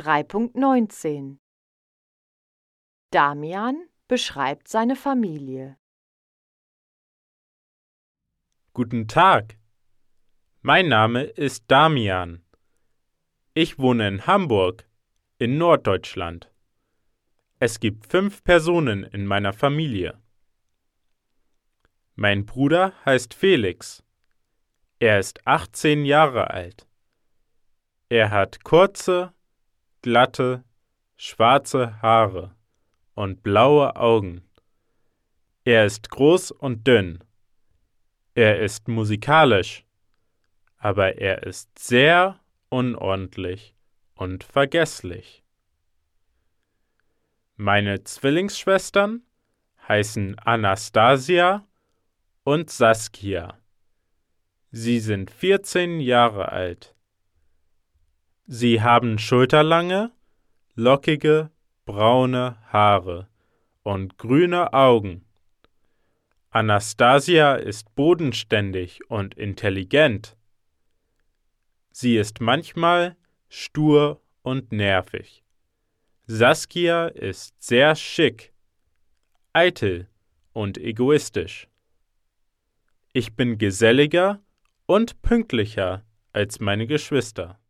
3.19 Damian beschreibt seine Familie. Guten Tag. Mein Name ist Damian. Ich wohne in Hamburg, in Norddeutschland. Es gibt fünf Personen in meiner Familie. Mein Bruder heißt Felix. Er ist 18 Jahre alt. Er hat kurze, glatte, schwarze Haare und blaue Augen. Er ist groß und dünn. Er ist musikalisch, aber er ist sehr unordentlich und vergesslich. Meine Zwillingsschwestern heißen Anastasia und Saskia. Sie sind 14 Jahre alt. Sie haben schulterlange, lockige, braune Haare und grüne Augen. Anastasia ist bodenständig und intelligent. Sie ist manchmal stur und nervig. Saskia ist sehr schick, eitel und egoistisch. Ich bin geselliger und pünktlicher als meine Geschwister.